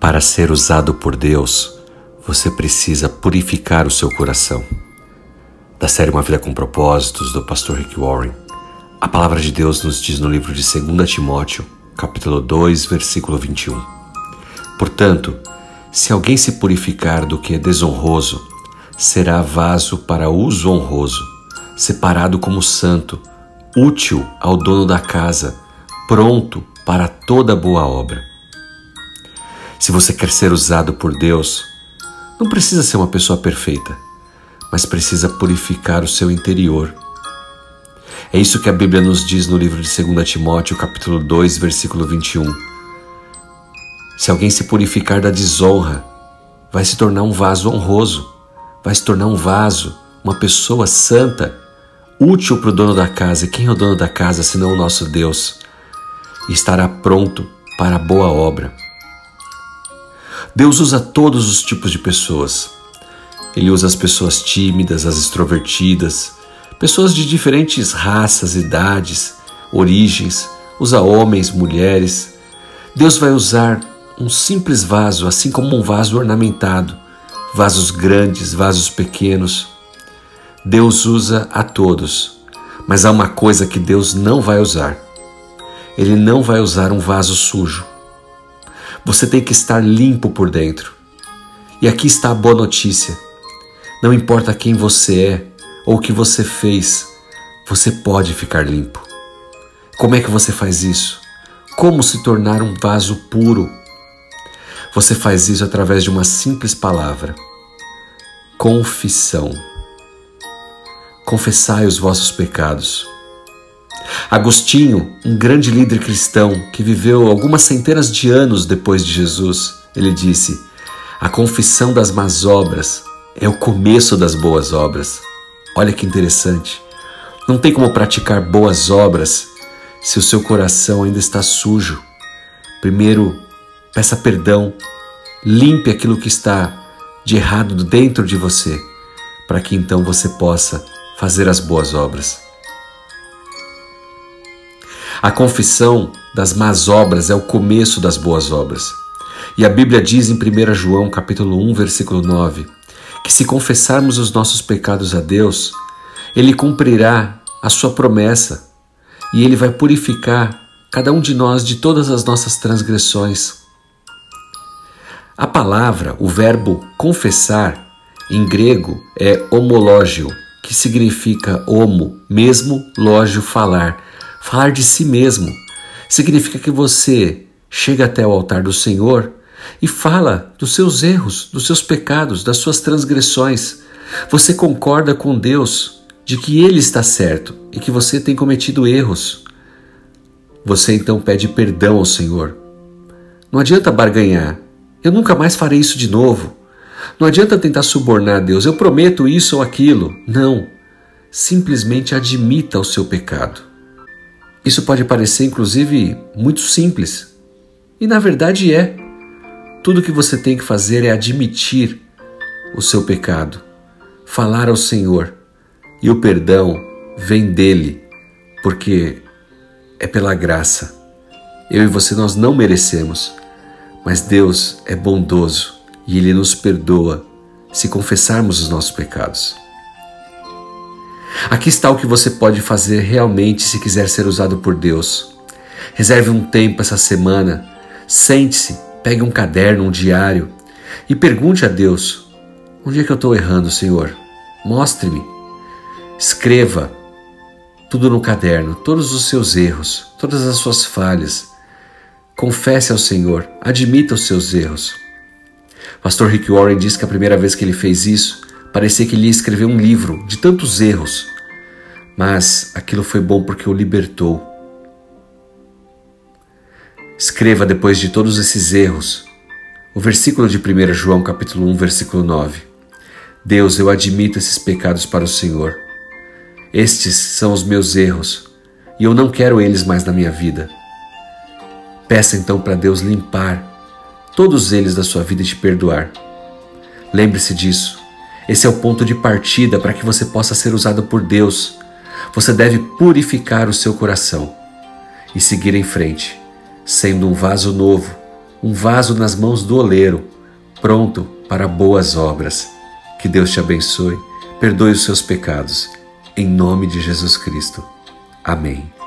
Para ser usado por Deus, você precisa purificar o seu coração. Da série Uma Vida com Propósitos, do pastor Rick Warren, a palavra de Deus nos diz no livro de 2 Timóteo, capítulo 2, versículo 21. Portanto, se alguém se purificar do que é desonroso, será vaso para uso honroso, separado como santo, útil ao dono da casa, pronto para toda boa obra. Se você quer ser usado por Deus, não precisa ser uma pessoa perfeita, mas precisa purificar o seu interior. É isso que a Bíblia nos diz no livro de 2 Timóteo, capítulo 2, versículo 21. Se alguém se purificar da desonra, vai se tornar um vaso honroso, vai se tornar um vaso, uma pessoa santa, útil para o dono da casa. E quem é o dono da casa senão o nosso Deus? E estará pronto para a boa obra. Deus usa todos os tipos de pessoas. Ele usa as pessoas tímidas, as extrovertidas, pessoas de diferentes raças, idades, origens, usa homens, mulheres. Deus vai usar um simples vaso, assim como um vaso ornamentado, vasos grandes, vasos pequenos. Deus usa a todos, mas há uma coisa que Deus não vai usar. Ele não vai usar um vaso sujo. Você tem que estar limpo por dentro. E aqui está a boa notícia. Não importa quem você é ou o que você fez, você pode ficar limpo. Como é que você faz isso? Como se tornar um vaso puro? Você faz isso através de uma simples palavra: confissão. Confessai os vossos pecados. Agostinho, um grande líder cristão que viveu algumas centenas de anos depois de Jesus, ele disse: A confissão das más obras é o começo das boas obras. Olha que interessante. Não tem como praticar boas obras se o seu coração ainda está sujo. Primeiro, peça perdão, limpe aquilo que está de errado dentro de você, para que então você possa fazer as boas obras. A confissão das más obras é o começo das boas obras. E a Bíblia diz em 1 João capítulo 1, versículo 9, que se confessarmos os nossos pecados a Deus, ele cumprirá a sua promessa e ele vai purificar cada um de nós de todas as nossas transgressões. A palavra, o verbo confessar, em grego é homológio, que significa homo, mesmo, lógio, falar Falar de si mesmo significa que você chega até o altar do Senhor e fala dos seus erros, dos seus pecados, das suas transgressões. Você concorda com Deus de que Ele está certo e que você tem cometido erros. Você então pede perdão ao Senhor. Não adianta barganhar. Eu nunca mais farei isso de novo. Não adianta tentar subornar Deus. Eu prometo isso ou aquilo. Não. Simplesmente admita o seu pecado. Isso pode parecer, inclusive, muito simples. E na verdade é. Tudo que você tem que fazer é admitir o seu pecado, falar ao Senhor, e o perdão vem dele, porque é pela graça. Eu e você nós não merecemos, mas Deus é bondoso e ele nos perdoa se confessarmos os nossos pecados. Aqui está o que você pode fazer realmente se quiser ser usado por Deus. Reserve um tempo essa semana, sente-se, pegue um caderno, um diário e pergunte a Deus: onde é que eu estou errando, Senhor? Mostre-me. Escreva tudo no caderno, todos os seus erros, todas as suas falhas. Confesse ao Senhor, admita os seus erros. Pastor Rick Warren diz que a primeira vez que ele fez isso, Parecia que ele ia escrever um livro de tantos erros, mas aquilo foi bom porque o libertou. Escreva depois de todos esses erros o versículo de 1 João capítulo 1, versículo 9. Deus, eu admito esses pecados para o Senhor. Estes são os meus erros e eu não quero eles mais na minha vida. Peça então para Deus limpar todos eles da sua vida e te perdoar. Lembre-se disso. Esse é o ponto de partida para que você possa ser usado por Deus. Você deve purificar o seu coração e seguir em frente, sendo um vaso novo, um vaso nas mãos do oleiro, pronto para boas obras. Que Deus te abençoe, perdoe os seus pecados. Em nome de Jesus Cristo. Amém.